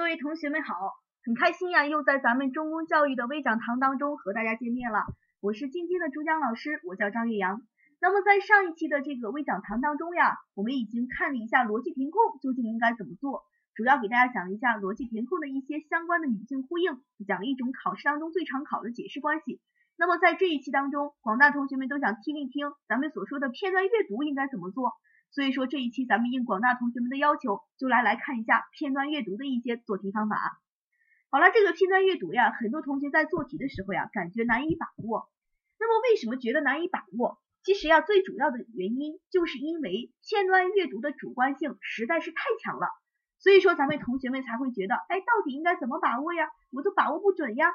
各位同学们好，很开心呀，又在咱们中公教育的微讲堂当中和大家见面了。我是今天的主讲老师，我叫张月阳。那么在上一期的这个微讲堂当中呀，我们已经看了一下逻辑填空究竟应该怎么做，主要给大家讲一下逻辑填空的一些相关的语境呼应，讲了一种考试当中最常考的解释关系。那么在这一期当中，广大同学们都想听一听咱们所说的片段阅读应该怎么做。所以说这一期咱们应广大同学们的要求，就来来看一下片段阅读的一些做题方法。好了，这个片段阅读呀，很多同学在做题的时候呀，感觉难以把握。那么为什么觉得难以把握？其实呀，最主要的原因就是因为片段阅读的主观性实在是太强了。所以说咱们同学们才会觉得，哎，到底应该怎么把握呀？我都把握不准呀。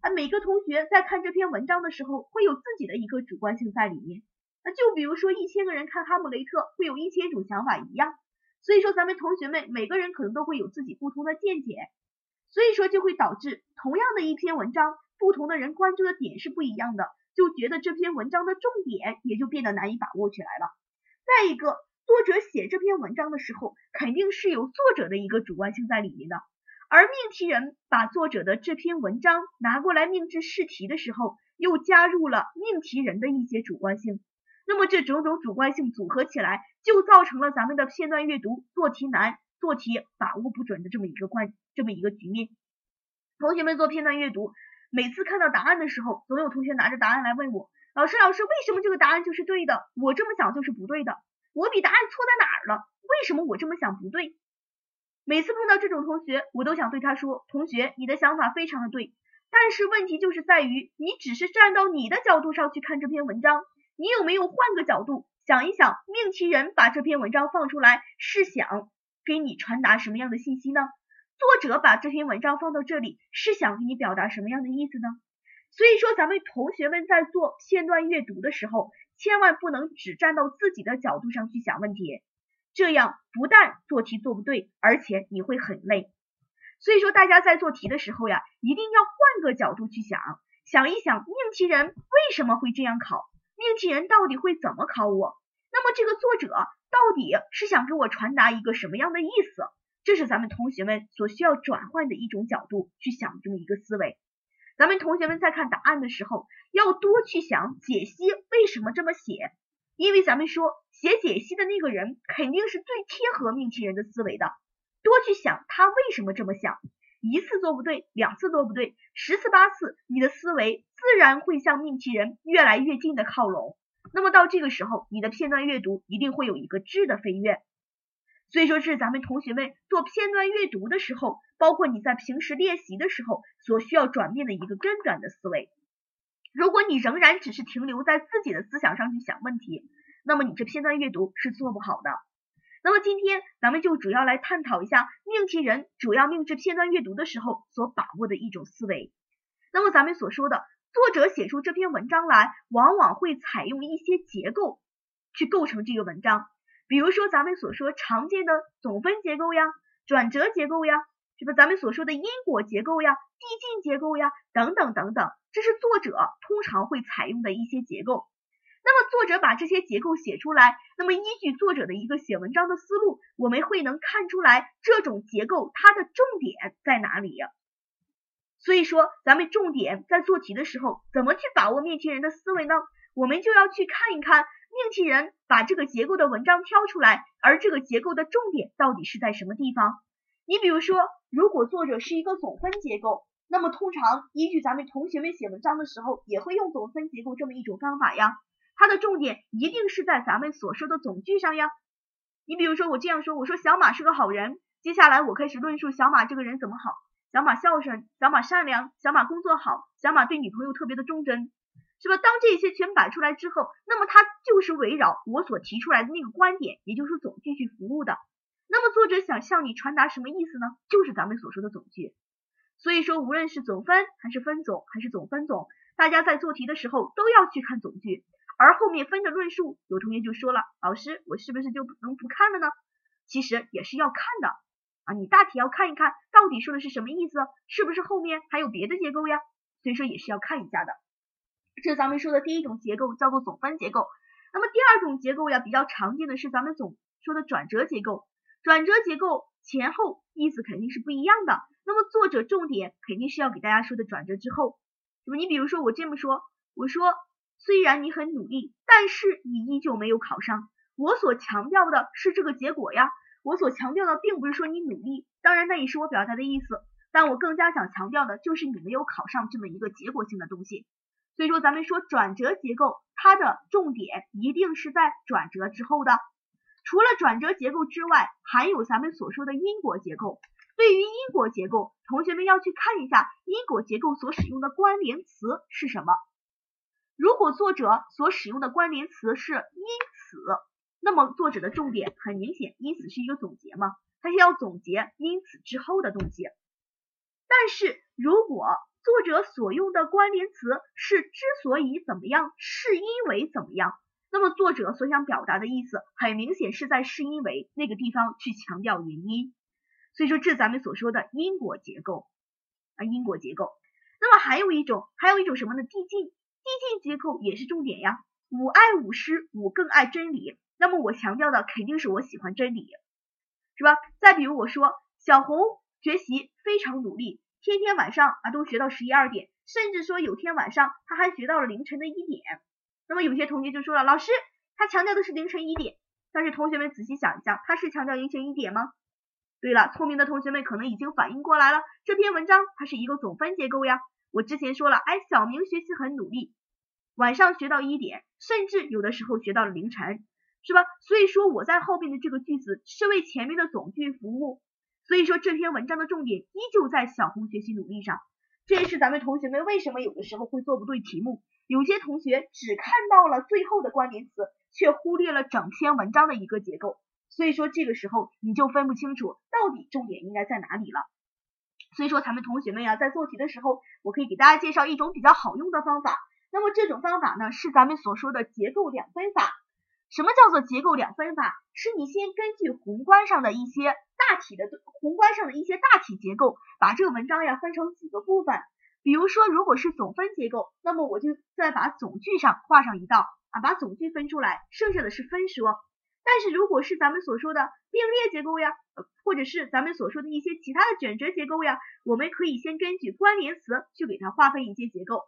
啊，每个同学在看这篇文章的时候，会有自己的一个主观性在里面。那就比如说一千个人看哈姆雷特会有一千种想法一样，所以说咱们同学们每个人可能都会有自己不同的见解，所以说就会导致同样的一篇文章，不同的人关注的点是不一样的，就觉得这篇文章的重点也就变得难以把握起来了。再一个，作者写这篇文章的时候，肯定是有作者的一个主观性在里面的，而命题人把作者的这篇文章拿过来命制试题的时候，又加入了命题人的一些主观性。那么这种种主观性组合起来，就造成了咱们的片段阅读做题难、做题把握不准的这么一个关这么一个局面。同学们做片段阅读，每次看到答案的时候，总有同学拿着答案来问我，老师老师，为什么这个答案就是对的？我这么想就是不对的，我比答案错在哪儿了？为什么我这么想不对？每次碰到这种同学，我都想对他说，同学，你的想法非常的对，但是问题就是在于，你只是站到你的角度上去看这篇文章。你有没有换个角度想一想，命题人把这篇文章放出来是想给你传达什么样的信息呢？作者把这篇文章放到这里是想给你表达什么样的意思呢？所以说，咱们同学们在做片段阅读的时候，千万不能只站到自己的角度上去想问题，这样不但做题做不对，而且你会很累。所以说，大家在做题的时候呀，一定要换个角度去想，想一想命题人为什么会这样考。命题人到底会怎么考我？那么这个作者到底是想给我传达一个什么样的意思？这是咱们同学们所需要转换的一种角度去想这么一个思维。咱们同学们在看答案的时候，要多去想解析为什么这么写，因为咱们说写解析的那个人肯定是最贴合命题人的思维的。多去想他为什么这么想。一次做不对，两次做不对，十次八次，你的思维自然会向命题人越来越近的靠拢。那么到这个时候，你的片段阅读一定会有一个质的飞跃。所以说，这是咱们同学们做片段阅读的时候，包括你在平时练习的时候所需要转变的一个根本的思维。如果你仍然只是停留在自己的思想上去想问题，那么你这片段阅读是做不好的。那么今天咱们就主要来探讨一下命题人主要命制片段阅读的时候所把握的一种思维。那么咱们所说的作者写出这篇文章来，往往会采用一些结构去构成这个文章。比如说咱们所说常见的总分结构呀、转折结构呀，是吧？咱们所说的因果结构呀、递进结构呀等等等等，这是作者通常会采用的一些结构。那么作者把这些结构写出来，那么依据作者的一个写文章的思路，我们会能看出来这种结构它的重点在哪里？所以说，咱们重点在做题的时候，怎么去把握命题人的思维呢？我们就要去看一看命题人把这个结构的文章挑出来，而这个结构的重点到底是在什么地方？你比如说，如果作者是一个总分结构，那么通常依据咱们同学们写文章的时候，也会用总分结构这么一种方法呀。它的重点一定是在咱们所说的总句上呀。你比如说我这样说，我说小马是个好人，接下来我开始论述小马这个人怎么好。小马孝顺，小马善良，小马工作好，小马对女朋友特别的忠贞，是吧？当这些全摆出来之后，那么它就是围绕我所提出来的那个观点，也就是总句去服务的。那么作者想向你传达什么意思呢？就是咱们所说的总句。所以说，无论是总分还是分总还是总分总，大家在做题的时候都要去看总句。而后面分的论述，有同学就说了，老师，我是不是就不能不看了呢？其实也是要看的啊，你大体要看一看到底说的是什么意思，是不是后面还有别的结构呀？所以说也是要看一下的。这是咱们说的第一种结构，叫做总分结构。那么第二种结构呀，比较常见的是咱们总说的转折结构。转折结构前后意思肯定是不一样的。那么作者重点肯定是要给大家说的转折之后，那么你比如说我这么说，我说虽然你很努力，但是你依旧没有考上。我所强调的是这个结果呀，我所强调的并不是说你努力，当然那也是我表达的意思，但我更加想强调的就是你没有考上这么一个结果性的东西。所以说咱们说转折结构，它的重点一定是在转折之后的。除了转折结构之外，还有咱们所说的因果结构。对于因果结构，同学们要去看一下因果结构所使用的关联词是什么。如果作者所使用的关联词是因此。那么作者的重点很明显，因此是一个总结嘛，他是要总结因此之后的东西。但是如果作者所用的关联词是之所以怎么样，是因为怎么样，那么作者所想表达的意思很明显是在是因为那个地方去强调原因。所以说这咱们所说的因果结构啊，因果结构。那么还有一种，还有一种什么呢？递进，递进结构也是重点呀。我爱吾师，我更爱真理。那么我强调的肯定是我喜欢真理，是吧？再比如我说小红学习非常努力，天天晚上啊都学到十一二点，甚至说有天晚上他还学到了凌晨的一点。那么有些同学就说了，老师他强调的是凌晨一点，但是同学们仔细想一下，他是强调凌晨一点吗？对了，聪明的同学们可能已经反应过来了，这篇文章它是一个总分结构呀。我之前说了，哎，小明学习很努力，晚上学到一点，甚至有的时候学到了凌晨。是吧？所以说我在后边的这个句子是为前面的总句服务。所以说这篇文章的重点依旧在小红学习努力上。这也是咱们同学们为什么有的时候会做不对题目。有些同学只看到了最后的关联词，却忽略了整篇文章的一个结构。所以说这个时候你就分不清楚到底重点应该在哪里了。所以说咱们同学们呀，在做题的时候，我可以给大家介绍一种比较好用的方法。那么这种方法呢，是咱们所说的结构两分法。什么叫做结构两分法？是你先根据宏观上的一些大体的宏观上的一些大体结构，把这个文章呀分成几个部分。比如说，如果是总分结构，那么我就再把总句上画上一道啊，把总句分出来，剩下的是分说。但是如果是咱们所说的并列结构呀，或者是咱们所说的一些其他的卷折结构呀，我们可以先根据关联词去给它划分一些结构。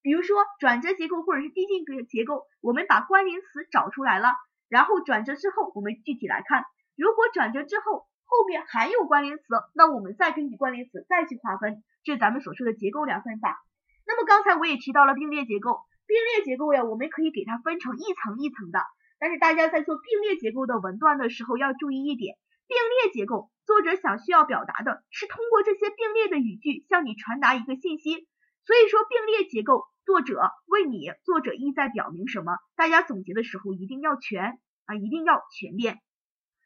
比如说转折结构或者是递进结构，我们把关联词找出来了，然后转折之后，我们具体来看，如果转折之后后面还有关联词，那我们再根据关联词再去划分，这是咱们所说的结构两分法。那么刚才我也提到了并列结构，并列结构呀，我们可以给它分成一层一层的，但是大家在做并列结构的文段的时候要注意一点，并列结构作者想需要表达的是通过这些并列的语句向你传达一个信息，所以说并列结构。作者问你，作者意在表明什么？大家总结的时候一定要全啊，一定要全面。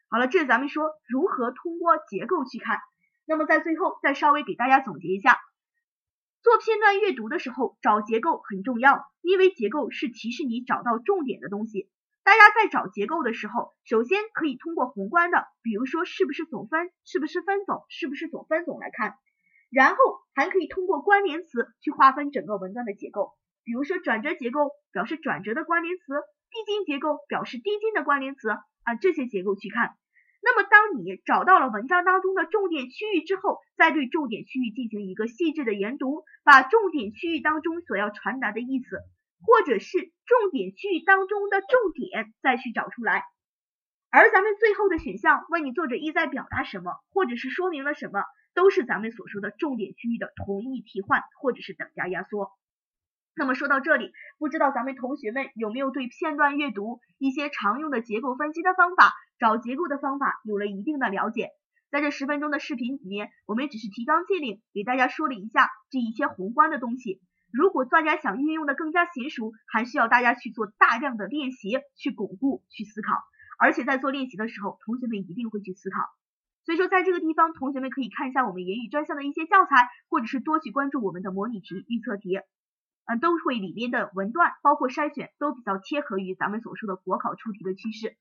好了，这是咱们说如何通过结构去看。那么在最后再稍微给大家总结一下，做片段阅读的时候找结构很重要，因为结构是提示你找到重点的东西。大家在找结构的时候，首先可以通过宏观的，比如说是不是总分，是不是分总，是不是总分总来看。然后还可以通过关联词去划分整个文段的结构，比如说转折结构表示转折的关联词，递进结构表示递进的关联词啊，这些结构去看。那么当你找到了文章当中的重点区域之后，再对重点区域进行一个细致的研读，把重点区域当中所要传达的意思，或者是重点区域当中的重点再去找出来。而咱们最后的选项问你作者意在表达什么，或者是说明了什么。都是咱们所说的重点区域的同义替换或者是等价压缩。那么说到这里，不知道咱们同学们有没有对片段阅读一些常用的结构分析的方法、找结构的方法有了一定的了解？在这十分钟的视频里面，我们只是提纲挈领，给大家说了一下这一些宏观的东西。如果大家想运用的更加娴熟，还需要大家去做大量的练习，去巩固，去思考。而且在做练习的时候，同学们一定会去思考。所以说，在这个地方，同学们可以看一下我们言语专项的一些教材，或者是多去关注我们的模拟题、预测题，嗯，都会里面的文段，包括筛选，都比较贴合于咱们所说的国考出题的趋势。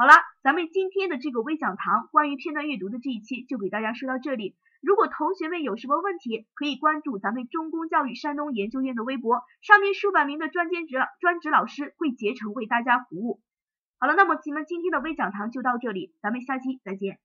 好了，咱们今天的这个微讲堂关于片段阅读的这一期就给大家说到这里。如果同学们有什么问题，可以关注咱们中公教育山东研究院的微博，上面数百名的专兼职专职老师会竭诚为大家服务。好了，那么咱们今天的微讲堂就到这里，咱们下期再见。